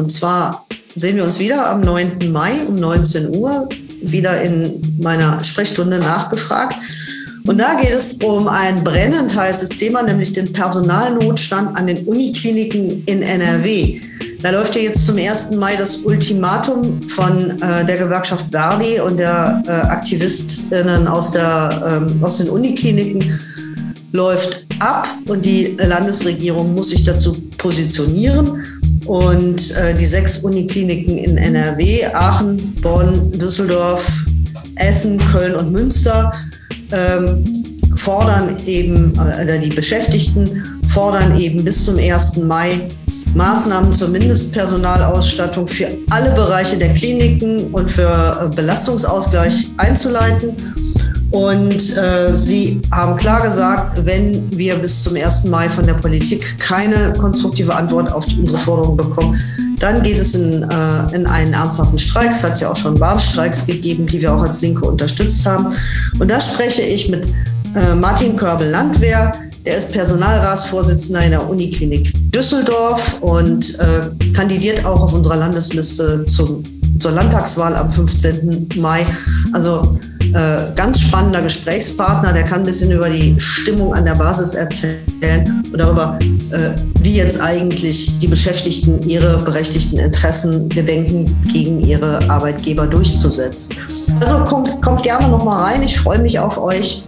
Und zwar sehen wir uns wieder am 9. Mai um 19 Uhr, wieder in meiner Sprechstunde nachgefragt. Und da geht es um ein brennend heißes Thema, nämlich den Personalnotstand an den Unikliniken in NRW. Da läuft ja jetzt zum 1. Mai das Ultimatum von äh, der Gewerkschaft Verdi und der äh, Aktivistinnen aus, der, ähm, aus den Unikliniken läuft ab und die Landesregierung muss sich dazu positionieren. Und äh, die sechs Unikliniken in NRW, Aachen, Bonn, Düsseldorf, Essen, Köln und Münster, ähm, fordern eben, oder die Beschäftigten fordern eben bis zum 1. Mai Maßnahmen zur Mindestpersonalausstattung für alle Bereiche der Kliniken und für äh, Belastungsausgleich einzuleiten. Und äh, sie haben klar gesagt, wenn wir bis zum 1. Mai von der Politik keine konstruktive Antwort auf unsere Forderungen bekommen, dann geht es in, äh, in einen ernsthaften Streik. Es hat ja auch schon Warnstreiks gegeben, die wir auch als Linke unterstützt haben. Und da spreche ich mit äh, Martin Körbel-Landwehr. Der ist Personalratsvorsitzender in der Uniklinik Düsseldorf und äh, kandidiert auch auf unserer Landesliste zum, zur Landtagswahl am 15. Mai. Also äh, ganz spannender Gesprächspartner, der kann ein bisschen über die Stimmung an der Basis erzählen und darüber, äh, wie jetzt eigentlich die Beschäftigten ihre berechtigten Interessen gedenken, gegen ihre Arbeitgeber durchzusetzen. Also kommt, kommt gerne noch mal rein. Ich freue mich auf euch